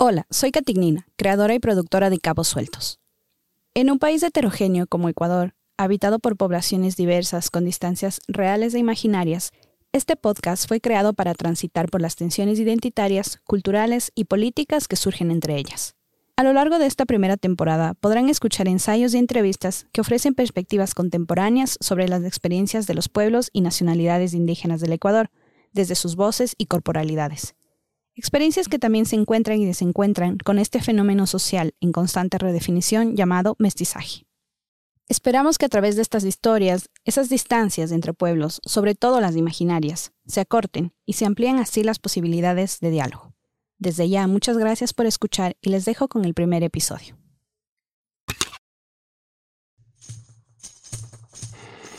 Hola, soy Catignina, creadora y productora de Cabos Sueltos. En un país heterogéneo como Ecuador, habitado por poblaciones diversas con distancias reales e imaginarias, este podcast fue creado para transitar por las tensiones identitarias, culturales y políticas que surgen entre ellas. A lo largo de esta primera temporada podrán escuchar ensayos y entrevistas que ofrecen perspectivas contemporáneas sobre las experiencias de los pueblos y nacionalidades indígenas del Ecuador, desde sus voces y corporalidades. Experiencias que también se encuentran y desencuentran con este fenómeno social en constante redefinición llamado mestizaje. Esperamos que a través de estas historias, esas distancias entre pueblos, sobre todo las imaginarias, se acorten y se amplíen así las posibilidades de diálogo. Desde ya, muchas gracias por escuchar y les dejo con el primer episodio.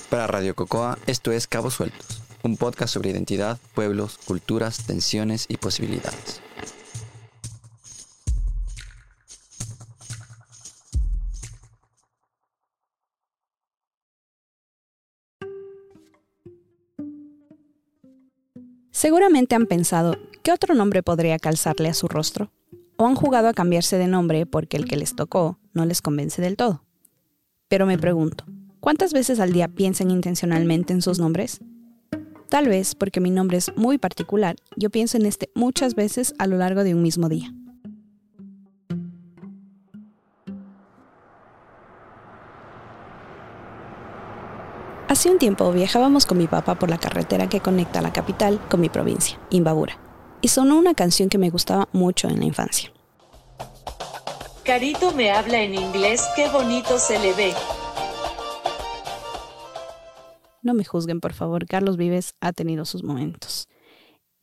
Para Radio Cocoa, esto es Cabos Sueltos, un podcast sobre identidad, pueblos, culturas, tensiones y posibilidades. Seguramente han pensado, ¿qué otro nombre podría calzarle a su rostro? ¿O han jugado a cambiarse de nombre porque el que les tocó no les convence del todo? Pero me pregunto, ¿cuántas veces al día piensan intencionalmente en sus nombres? Tal vez porque mi nombre es muy particular, yo pienso en este muchas veces a lo largo de un mismo día. Hace un tiempo viajábamos con mi papá por la carretera que conecta la capital con mi provincia, Imbabura, y sonó una canción que me gustaba mucho en la infancia. Carito me habla en inglés, qué bonito se le ve. No me juzguen, por favor, Carlos Vives ha tenido sus momentos.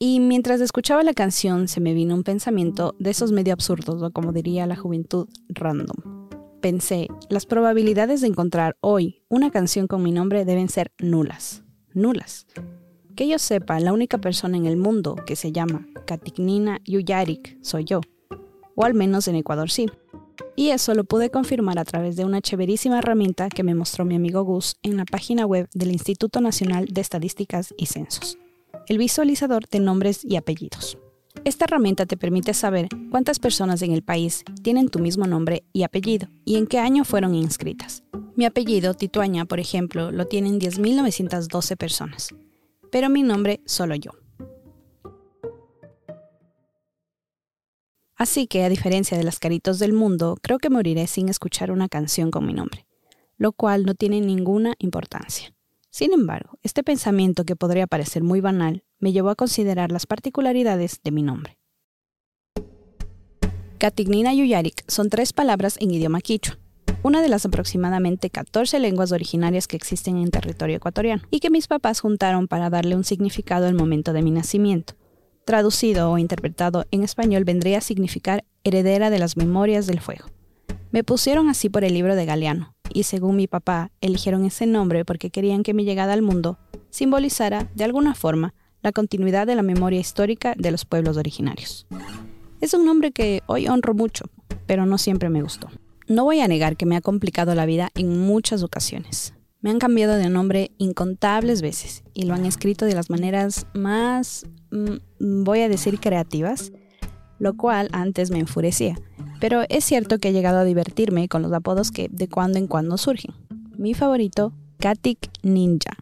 Y mientras escuchaba la canción se me vino un pensamiento de esos medio absurdos, o como diría la juventud, random pensé, las probabilidades de encontrar hoy una canción con mi nombre deben ser nulas. Nulas. Que yo sepa, la única persona en el mundo que se llama Katignina Yuyarik soy yo. O al menos en Ecuador sí. Y eso lo pude confirmar a través de una chéverísima herramienta que me mostró mi amigo Gus en la página web del Instituto Nacional de Estadísticas y Censos. El visualizador de nombres y apellidos. Esta herramienta te permite saber cuántas personas en el país tienen tu mismo nombre y apellido y en qué año fueron inscritas. Mi apellido, Tituaña, por ejemplo, lo tienen 10.912 personas, pero mi nombre solo yo. Así que, a diferencia de las caritos del mundo, creo que moriré sin escuchar una canción con mi nombre, lo cual no tiene ninguna importancia. Sin embargo, este pensamiento que podría parecer muy banal me llevó a considerar las particularidades de mi nombre. Katignina Yuyarik son tres palabras en idioma quichua, una de las aproximadamente 14 lenguas originarias que existen en territorio ecuatoriano y que mis papás juntaron para darle un significado al momento de mi nacimiento. Traducido o interpretado en español vendría a significar heredera de las memorias del fuego. Me pusieron así por el libro de Galeano, y según mi papá, eligieron ese nombre porque querían que mi llegada al mundo simbolizara, de alguna forma, la continuidad de la memoria histórica de los pueblos originarios. Es un nombre que hoy honro mucho, pero no siempre me gustó. No voy a negar que me ha complicado la vida en muchas ocasiones. Me han cambiado de nombre incontables veces y lo han escrito de las maneras más, mm, voy a decir, creativas, lo cual antes me enfurecía. Pero es cierto que he llegado a divertirme con los apodos que de cuando en cuando surgen. Mi favorito, Katik Ninja.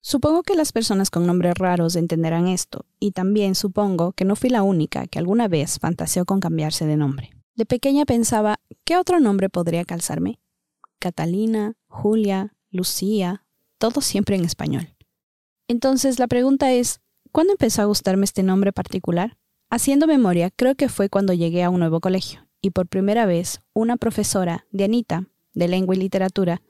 Supongo que las personas con nombres raros entenderán esto, y también supongo que no fui la única que alguna vez fantaseó con cambiarse de nombre. De pequeña pensaba, ¿qué otro nombre podría calzarme? Catalina, Julia, Lucía, todo siempre en español. Entonces la pregunta es, ¿cuándo empezó a gustarme este nombre particular? Haciendo memoria, creo que fue cuando llegué a un nuevo colegio, y por primera vez una profesora, Dianita, de lengua y literatura,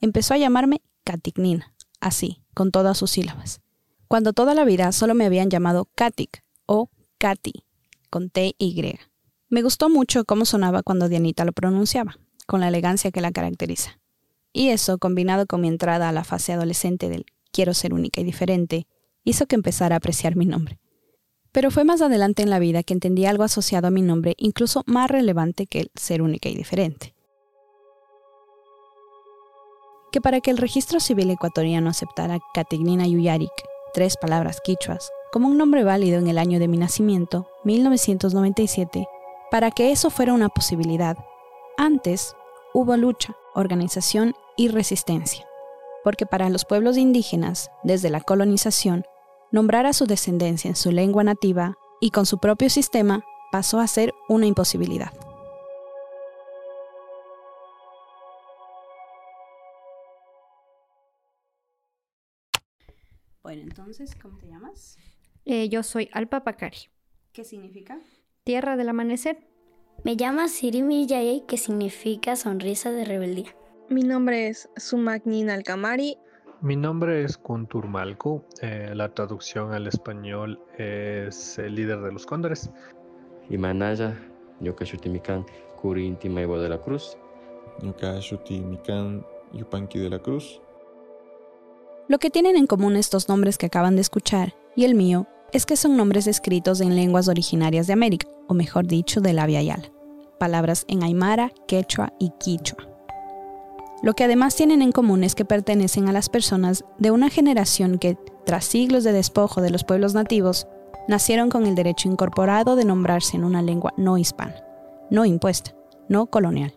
empezó a llamarme Catignina, así, con todas sus sílabas, cuando toda la vida solo me habían llamado Katik o Kati, con T y. Me gustó mucho cómo sonaba cuando Dianita lo pronunciaba, con la elegancia que la caracteriza. Y eso, combinado con mi entrada a la fase adolescente del quiero ser única y diferente, hizo que empezara a apreciar mi nombre. Pero fue más adelante en la vida que entendí algo asociado a mi nombre incluso más relevante que el ser única y diferente que para que el registro civil ecuatoriano aceptara Catignina Yuyarik, tres palabras quichuas, como un nombre válido en el año de mi nacimiento, 1997, para que eso fuera una posibilidad. Antes hubo lucha, organización y resistencia, porque para los pueblos indígenas, desde la colonización, nombrar a su descendencia en su lengua nativa y con su propio sistema pasó a ser una imposibilidad. Bueno, entonces, ¿cómo te llamas? Eh, yo soy Alpa Pacari. ¿Qué significa? Tierra del amanecer. Me llamo Siri Miyayei, que significa sonrisa de rebeldía. Mi nombre es Sumaknin Alkamari. Mi nombre es Kuntur Malku. Eh, la traducción al español es el líder de los cóndores. Imanaya, Yokashutimikan, Kurinti Maibo de la Cruz. Yokashutimikan, Yupanqui de la Cruz. Lo que tienen en común estos nombres que acaban de escuchar y el mío es que son nombres escritos en lenguas originarias de América, o mejor dicho, de la Yala, palabras en aymara, quechua y quichua. Lo que además tienen en común es que pertenecen a las personas de una generación que, tras siglos de despojo de los pueblos nativos, nacieron con el derecho incorporado de nombrarse en una lengua no hispana, no impuesta, no colonial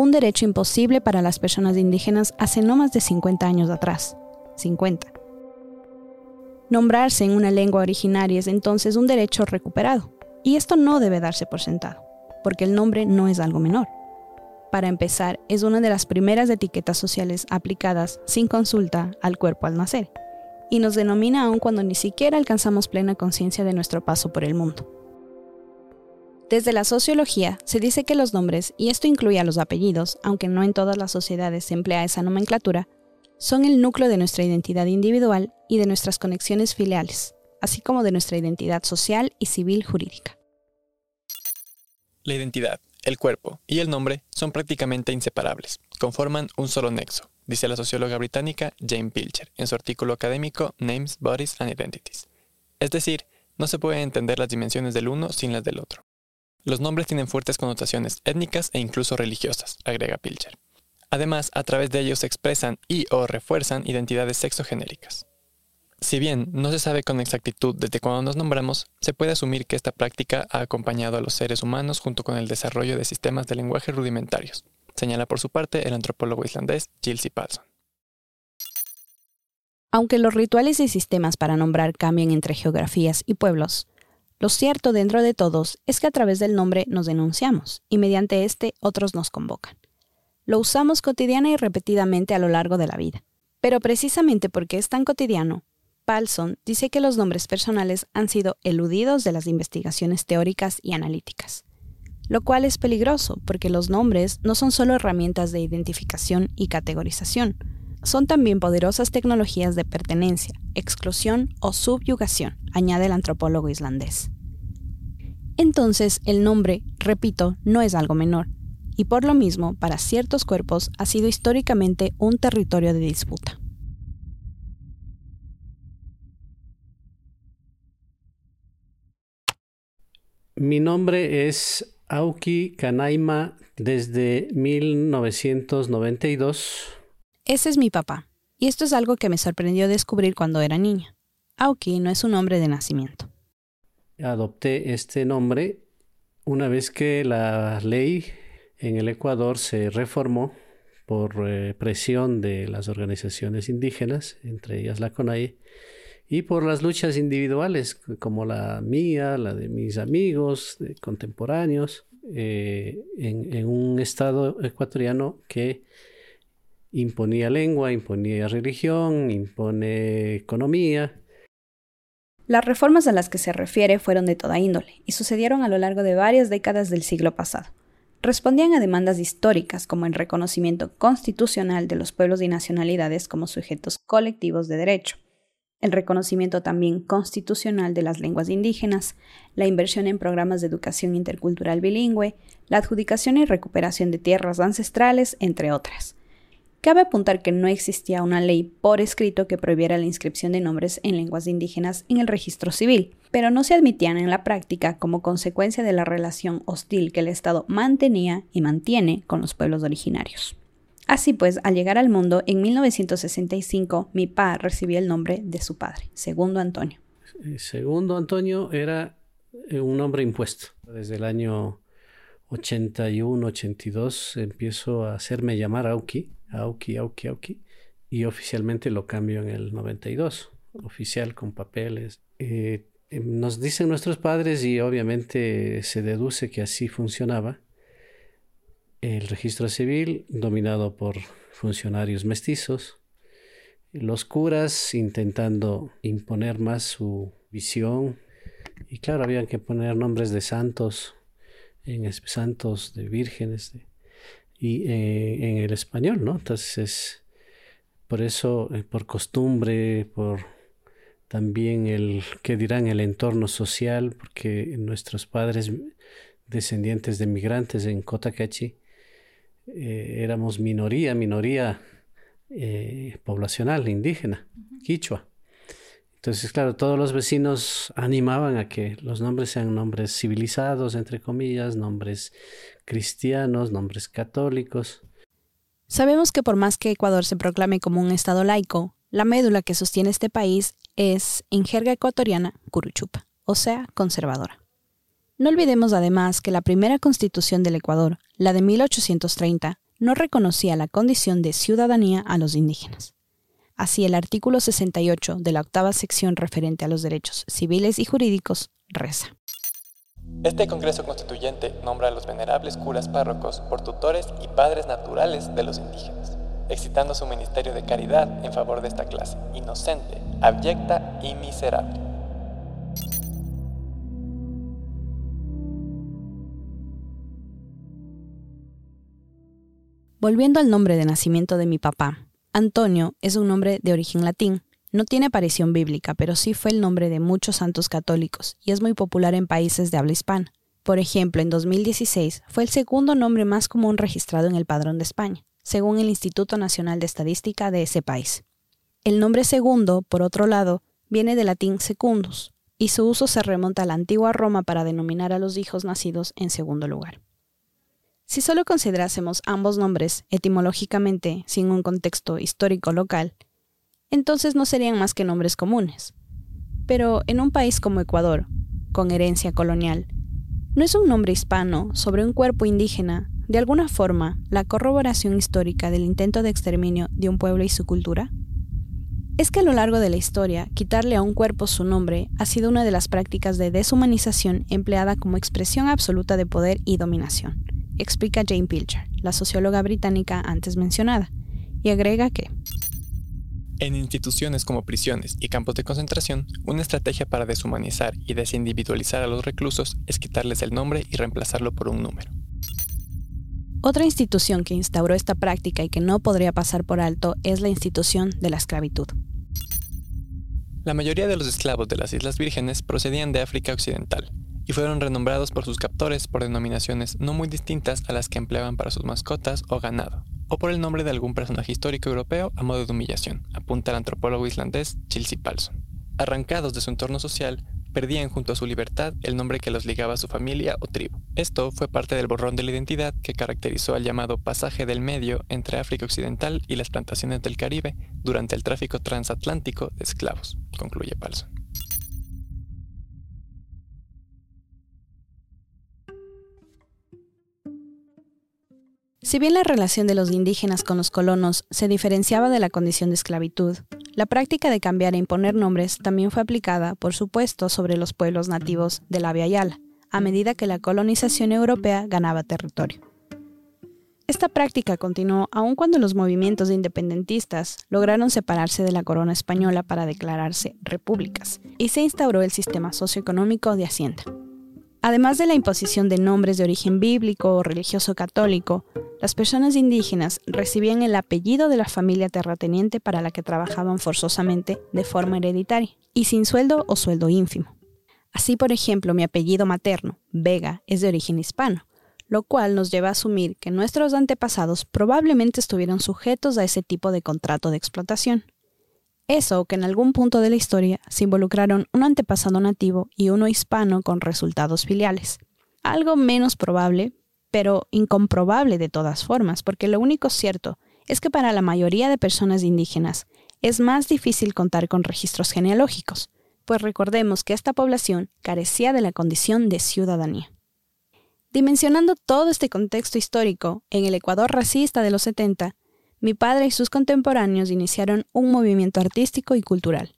un derecho imposible para las personas indígenas hace no más de 50 años atrás. 50. Nombrarse en una lengua originaria es entonces un derecho recuperado, y esto no debe darse por sentado, porque el nombre no es algo menor. Para empezar, es una de las primeras etiquetas sociales aplicadas sin consulta al cuerpo al nacer, y nos denomina aún cuando ni siquiera alcanzamos plena conciencia de nuestro paso por el mundo. Desde la sociología se dice que los nombres, y esto incluye a los apellidos, aunque no en todas las sociedades se emplea esa nomenclatura, son el núcleo de nuestra identidad individual y de nuestras conexiones filiales, así como de nuestra identidad social y civil jurídica. La identidad, el cuerpo y el nombre son prácticamente inseparables, conforman un solo nexo, dice la socióloga británica Jane Pilcher en su artículo académico Names, Bodies and Identities. Es decir, no se puede entender las dimensiones del uno sin las del otro. Los nombres tienen fuertes connotaciones étnicas e incluso religiosas, agrega Pilcher. Además, a través de ellos se expresan y o refuerzan identidades sexogenéricas. Si bien no se sabe con exactitud desde cuándo nos nombramos, se puede asumir que esta práctica ha acompañado a los seres humanos junto con el desarrollo de sistemas de lenguaje rudimentarios, señala por su parte el antropólogo islandés Gilles Palson. Aunque los rituales y sistemas para nombrar cambian entre geografías y pueblos, lo cierto dentro de todos es que a través del nombre nos denunciamos y mediante este otros nos convocan. Lo usamos cotidiana y repetidamente a lo largo de la vida. Pero precisamente porque es tan cotidiano, Palson dice que los nombres personales han sido eludidos de las investigaciones teóricas y analíticas, lo cual es peligroso porque los nombres no son solo herramientas de identificación y categorización, son también poderosas tecnologías de pertenencia, exclusión o subyugación, añade el antropólogo islandés. Entonces, el nombre, repito, no es algo menor, y por lo mismo, para ciertos cuerpos ha sido históricamente un territorio de disputa. Mi nombre es Auki Kanaima desde 1992. Ese es mi papá, y esto es algo que me sorprendió descubrir cuando era niña. Auki no es un nombre de nacimiento. Adopté este nombre una vez que la ley en el Ecuador se reformó por eh, presión de las organizaciones indígenas, entre ellas la CONAIE, y por las luchas individuales como la mía, la de mis amigos contemporáneos, eh, en un estado ecuatoriano que imponía lengua, imponía religión, impone economía, las reformas a las que se refiere fueron de toda índole y sucedieron a lo largo de varias décadas del siglo pasado. Respondían a demandas históricas como el reconocimiento constitucional de los pueblos y nacionalidades como sujetos colectivos de derecho, el reconocimiento también constitucional de las lenguas indígenas, la inversión en programas de educación intercultural bilingüe, la adjudicación y recuperación de tierras ancestrales, entre otras. Cabe apuntar que no existía una ley por escrito que prohibiera la inscripción de nombres en lenguas indígenas en el registro civil, pero no se admitían en la práctica como consecuencia de la relación hostil que el Estado mantenía y mantiene con los pueblos originarios. Así pues, al llegar al mundo en 1965, mi pa recibió el nombre de su padre, Segundo Antonio. segundo Antonio era eh, un nombre impuesto. Desde el año 81, 82 empiezo a hacerme llamar Auki, Auki, Auki, Auki, y oficialmente lo cambio en el 92, oficial con papeles. Eh, em, nos dicen nuestros padres y obviamente se deduce que así funcionaba. El registro civil dominado por funcionarios mestizos, los curas intentando imponer más su visión y claro, habían que poner nombres de santos, en santos, de vírgenes, y eh, en el español, ¿no? Entonces, por eso, eh, por costumbre, por también el que dirán el entorno social, porque nuestros padres descendientes de migrantes en Cotacachi eh, éramos minoría, minoría poblacional, indígena, quichua. Entonces, claro, todos los vecinos animaban a que los nombres sean nombres civilizados, entre comillas, nombres cristianos, nombres católicos. Sabemos que por más que Ecuador se proclame como un Estado laico, la médula que sostiene este país es, en jerga ecuatoriana, curuchupa, o sea, conservadora. No olvidemos además que la primera constitución del Ecuador, la de 1830, no reconocía la condición de ciudadanía a los indígenas. Así, el artículo 68 de la octava sección referente a los derechos civiles y jurídicos reza. Este Congreso Constituyente nombra a los venerables curas párrocos por tutores y padres naturales de los indígenas, excitando su ministerio de caridad en favor de esta clase, inocente, abyecta y miserable. Volviendo al nombre de nacimiento de mi papá, Antonio es un nombre de origen latín. No tiene aparición bíblica, pero sí fue el nombre de muchos santos católicos y es muy popular en países de habla hispana. Por ejemplo, en 2016 fue el segundo nombre más común registrado en el Padrón de España, según el Instituto Nacional de Estadística de ese país. El nombre segundo, por otro lado, viene del latín secundus, y su uso se remonta a la antigua Roma para denominar a los hijos nacidos en segundo lugar. Si solo considerásemos ambos nombres etimológicamente sin un contexto histórico local, entonces no serían más que nombres comunes. Pero en un país como Ecuador, con herencia colonial, ¿no es un nombre hispano sobre un cuerpo indígena, de alguna forma, la corroboración histórica del intento de exterminio de un pueblo y su cultura? Es que a lo largo de la historia, quitarle a un cuerpo su nombre ha sido una de las prácticas de deshumanización empleada como expresión absoluta de poder y dominación explica Jane Pilcher, la socióloga británica antes mencionada, y agrega que en instituciones como prisiones y campos de concentración, una estrategia para deshumanizar y desindividualizar a los reclusos es quitarles el nombre y reemplazarlo por un número. Otra institución que instauró esta práctica y que no podría pasar por alto es la institución de la esclavitud. La mayoría de los esclavos de las Islas Vírgenes procedían de África Occidental, y fueron renombrados por sus captores por denominaciones no muy distintas a las que empleaban para sus mascotas o ganado, o por el nombre de algún personaje histórico europeo a modo de humillación, apunta el antropólogo islandés Chilsi Palson. Arrancados de su entorno social, perdían junto a su libertad el nombre que los ligaba a su familia o tribu. Esto fue parte del borrón de la identidad que caracterizó al llamado pasaje del medio entre África Occidental y las plantaciones del Caribe durante el tráfico transatlántico de esclavos, concluye Palson. Si bien la relación de los indígenas con los colonos se diferenciaba de la condición de esclavitud, la práctica de cambiar e imponer nombres también fue aplicada, por supuesto, sobre los pueblos nativos de la Via Yala, a medida que la colonización europea ganaba territorio. Esta práctica continuó aun cuando los movimientos independentistas lograron separarse de la corona española para declararse repúblicas y se instauró el sistema socioeconómico de Hacienda. Además de la imposición de nombres de origen bíblico o religioso católico, las personas indígenas recibían el apellido de la familia terrateniente para la que trabajaban forzosamente de forma hereditaria y sin sueldo o sueldo ínfimo. Así, por ejemplo, mi apellido materno, Vega, es de origen hispano, lo cual nos lleva a asumir que nuestros antepasados probablemente estuvieron sujetos a ese tipo de contrato de explotación. Eso que en algún punto de la historia se involucraron un antepasado nativo y uno hispano con resultados filiales. Algo menos probable, pero incomprobable de todas formas, porque lo único cierto es que para la mayoría de personas indígenas es más difícil contar con registros genealógicos, pues recordemos que esta población carecía de la condición de ciudadanía. Dimensionando todo este contexto histórico, en el Ecuador racista de los 70, mi padre y sus contemporáneos iniciaron un movimiento artístico y cultural,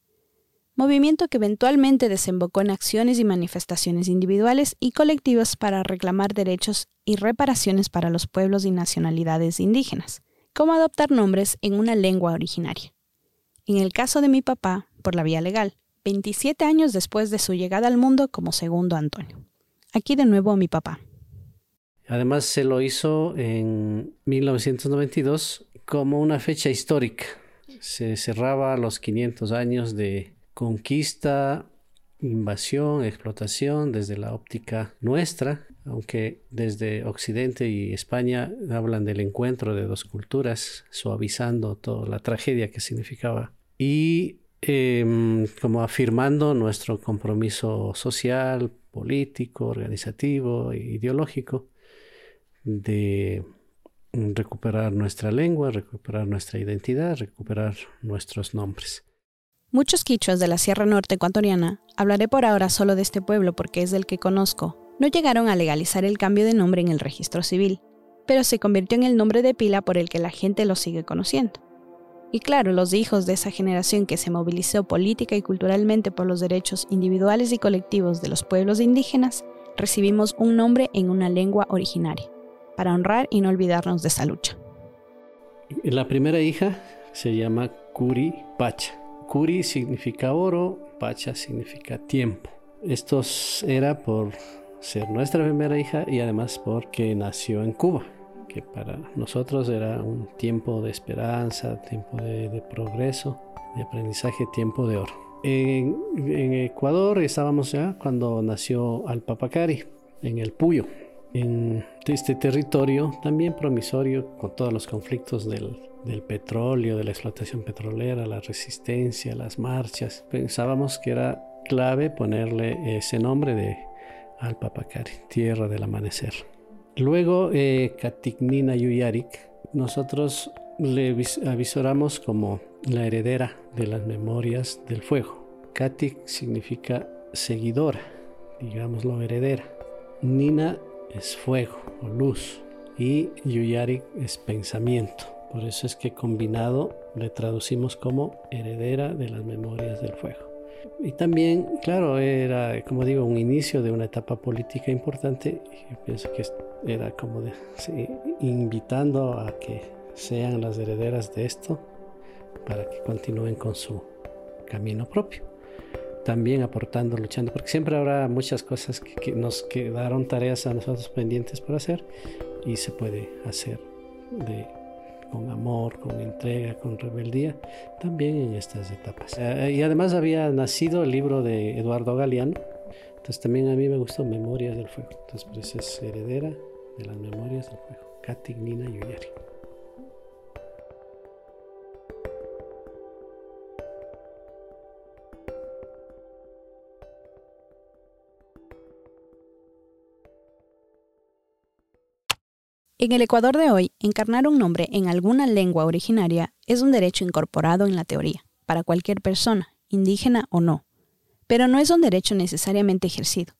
movimiento que eventualmente desembocó en acciones y manifestaciones individuales y colectivas para reclamar derechos y reparaciones para los pueblos y nacionalidades indígenas, como adoptar nombres en una lengua originaria. En el caso de mi papá, por la vía legal, 27 años después de su llegada al mundo como segundo Antonio. Aquí de nuevo a mi papá. Además se lo hizo en 1992 como una fecha histórica. Se cerraba los 500 años de conquista, invasión, explotación desde la óptica nuestra, aunque desde Occidente y España hablan del encuentro de dos culturas, suavizando toda la tragedia que significaba. Y em, como afirmando nuestro compromiso social, político, organizativo e ideológico de recuperar nuestra lengua, recuperar nuestra identidad, recuperar nuestros nombres. Muchos quichuas de la Sierra Norte ecuatoriana, hablaré por ahora solo de este pueblo porque es del que conozco, no llegaron a legalizar el cambio de nombre en el registro civil, pero se convirtió en el nombre de pila por el que la gente lo sigue conociendo. Y claro, los hijos de esa generación que se movilizó política y culturalmente por los derechos individuales y colectivos de los pueblos indígenas, recibimos un nombre en una lengua originaria, para honrar y no olvidarnos de esa lucha. La primera hija se llama Curi Pacha Curi significa oro, Pacha significa tiempo. Esto era por ser nuestra primera hija y además porque nació en Cuba, que para nosotros era un tiempo de esperanza, tiempo de, progreso, de aprendizaje, tiempo de oro. En, Ecuador estábamos ya cuando nació Alpapacari, en el Puyo, en este territorio también promisorio con todos los conflictos del, del petróleo, de la explotación petrolera, la resistencia, las marchas. Pensábamos que era clave ponerle ese nombre de Alpapacari, tierra del amanecer. Luego, eh, Katignina Yuyarik, nosotros le avisoramos como la heredera de las memorias del fuego. Katik significa seguidora, digámoslo heredera. Nina es fuego o luz y Yuyarik es pensamiento. Por eso es que combinado le traducimos como heredera de las memorias del fuego. Y también, claro, era, como digo, un inicio de una etapa política importante. Yo pienso que era como invitando a que sean las herederas de esto para que continúen con su camino propio. También aportando, luchando, porque siempre habrá muchas cosas que, nos quedaron tareas a nosotros pendientes por hacer y se puede hacer de con amor, con entrega, con rebeldía, también en estas etapas. Eh, y además había nacido el libro de Eduardo Galeano, entonces también a mí me gustó Memorias del Fuego, entonces por eso es heredera de las Memorias del Fuego, Katy Nina Yuyari. En el Ecuador de hoy, encarnar un nombre en alguna lengua originaria es un derecho incorporado en la teoría, para cualquier persona, indígena o no, pero no es un derecho necesariamente ejercido,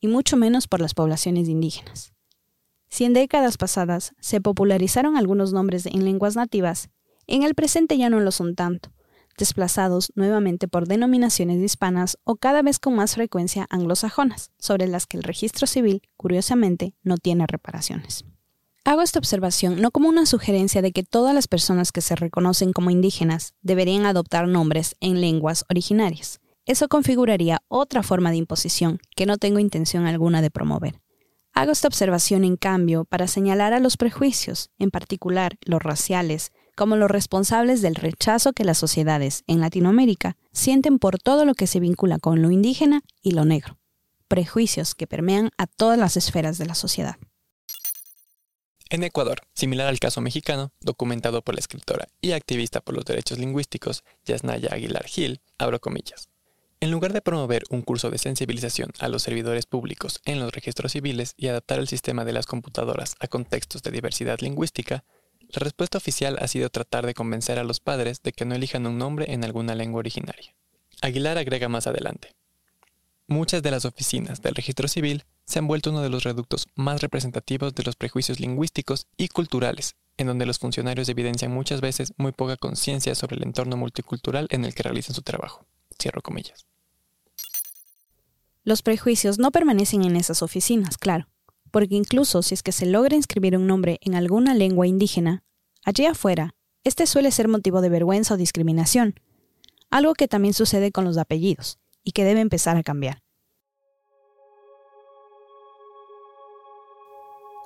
y mucho menos por las poblaciones indígenas. Si en décadas pasadas se popularizaron algunos nombres en lenguas nativas, en el presente ya no lo son tanto, desplazados nuevamente por denominaciones hispanas o cada vez con más frecuencia anglosajonas, sobre las que el registro civil, curiosamente, no tiene reparaciones. Hago esta observación no como una sugerencia de que todas las personas que se reconocen como indígenas deberían adoptar nombres en lenguas originarias. Eso configuraría otra forma de imposición que no tengo intención alguna de promover. Hago esta observación, en cambio, para señalar a los prejuicios, en particular los raciales, como los responsables del rechazo que las sociedades en Latinoamérica sienten por todo lo que se vincula con lo indígena y lo negro. Prejuicios que permean a todas las esferas de la sociedad. En Ecuador, similar al caso mexicano, documentado por la escritora y activista por los derechos lingüísticos Yasnaya Aguilar Gil, abro comillas. En lugar de promover un curso de sensibilización a los servidores públicos en los registros civiles y adaptar el sistema de las computadoras a contextos de diversidad lingüística, la respuesta oficial ha sido tratar de convencer a los padres de que no elijan un nombre en alguna lengua originaria. Aguilar agrega más adelante. muchas de las oficinas del registro civil se han vuelto uno de los reductos más representativos de los prejuicios lingüísticos y culturales, en donde los funcionarios evidencian muchas veces muy poca conciencia sobre el entorno multicultural en el que realizan su trabajo. Cierro comillas. Los prejuicios no permanecen en esas oficinas, claro, porque incluso si es que se logra inscribir un nombre en alguna lengua indígena, allí afuera, este suele ser motivo de vergüenza o discriminación, algo que también sucede con los apellidos y que debe empezar a cambiar.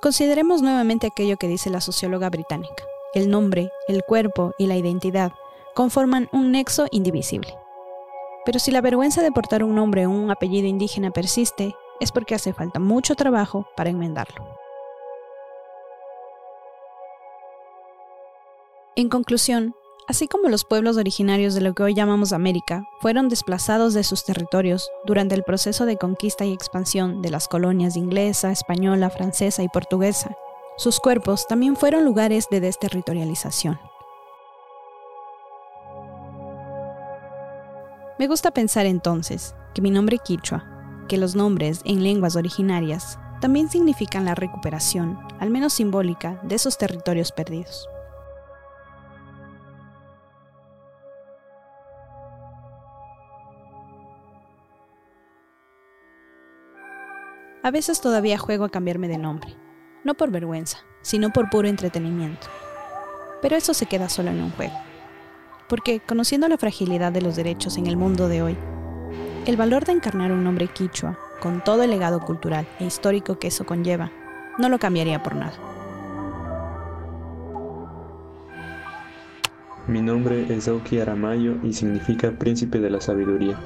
Consideremos nuevamente aquello que dice la socióloga británica. El nombre, el cuerpo y la identidad conforman un nexo indivisible. Pero si la vergüenza de portar un nombre o un apellido indígena persiste, es porque hace falta mucho trabajo para enmendarlo. En conclusión, así como los pueblos originarios de lo que hoy llamamos América fueron desplazados de sus territorios durante el proceso de conquista y expansión de las colonias inglesa, española, francesa y portuguesa, sus cuerpos también fueron lugares de desterritorialización. Me gusta pensar entonces que mi nombre quichua, que los nombres en lenguas originarias, también significan la recuperación, al menos simbólica, de esos territorios perdidos. A veces todavía juego a cambiarme de nombre, no por vergüenza, sino por puro entretenimiento. Pero eso se queda solo en un juego. Porque, conociendo la fragilidad de los derechos en el mundo de hoy, el valor de encarnar un nombre quichua, con todo el legado cultural e histórico que eso conlleva, no lo cambiaría por nada. Mi nombre es Auki Aramayo y significa príncipe de la sabiduría.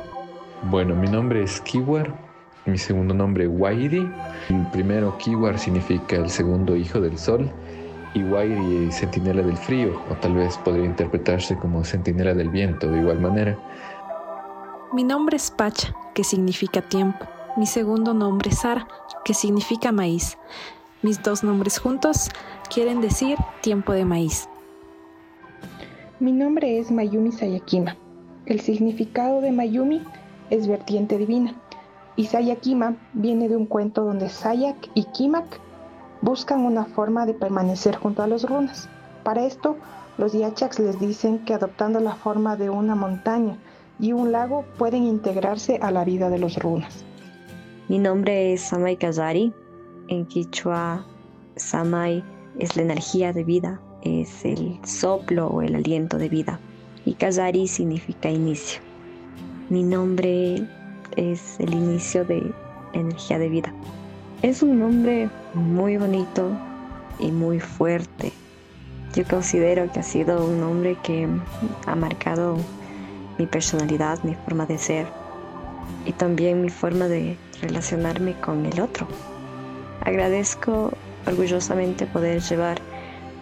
Bueno, mi nombre es Kiwar mi segundo nombre Wairi. primero Kiwar significa el segundo hijo del sol y Wairi centinela del frío, o tal vez podría interpretarse como centinela del viento de igual manera. Mi nombre es Pacha, que significa tiempo. Mi segundo nombre es Sara, que significa maíz. Mis dos nombres juntos quieren decir tiempo de maíz. Mi nombre es Mayumi Sayakima. El significado de Mayumi es vertiente divina y Sayakima viene de un cuento donde Sayak y Kimak buscan una forma de permanecer junto a los runas. Para esto, los Yachaks les dicen que adoptando la forma de una montaña y un lago pueden integrarse a la vida de los runas. Mi nombre es Samay Kazari. En Quichua, Samay es la energía de vida, es el soplo o el aliento de vida. Y Kazari significa inicio. Mi nombre es el inicio de energía de vida. Es un nombre muy bonito y muy fuerte. Yo considero que ha sido un nombre que ha marcado mi personalidad, mi forma de ser y también mi forma de relacionarme con el otro. Agradezco orgullosamente poder llevar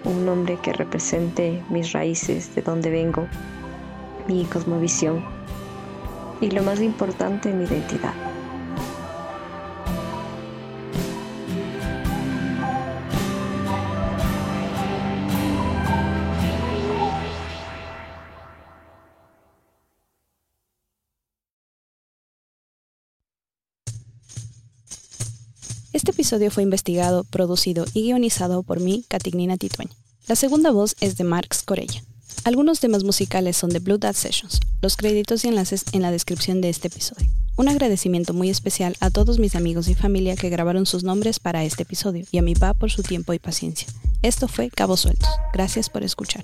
un nombre que represente mis raíces, de donde vengo, mi cosmovisión y lo más importante, mi identidad. Este episodio fue investigado, producido y guionizado por mí, Catignina Titueña. La segunda voz es de Marx Corella. Algunos temas musicales son de Blue Dad Sessions. Los créditos y enlaces en la descripción de este episodio. Un agradecimiento muy especial a todos mis amigos y familia que grabaron sus nombres para este episodio y a mi papá por su tiempo y paciencia. Esto fue Cabo Sueltos. Gracias por escuchar.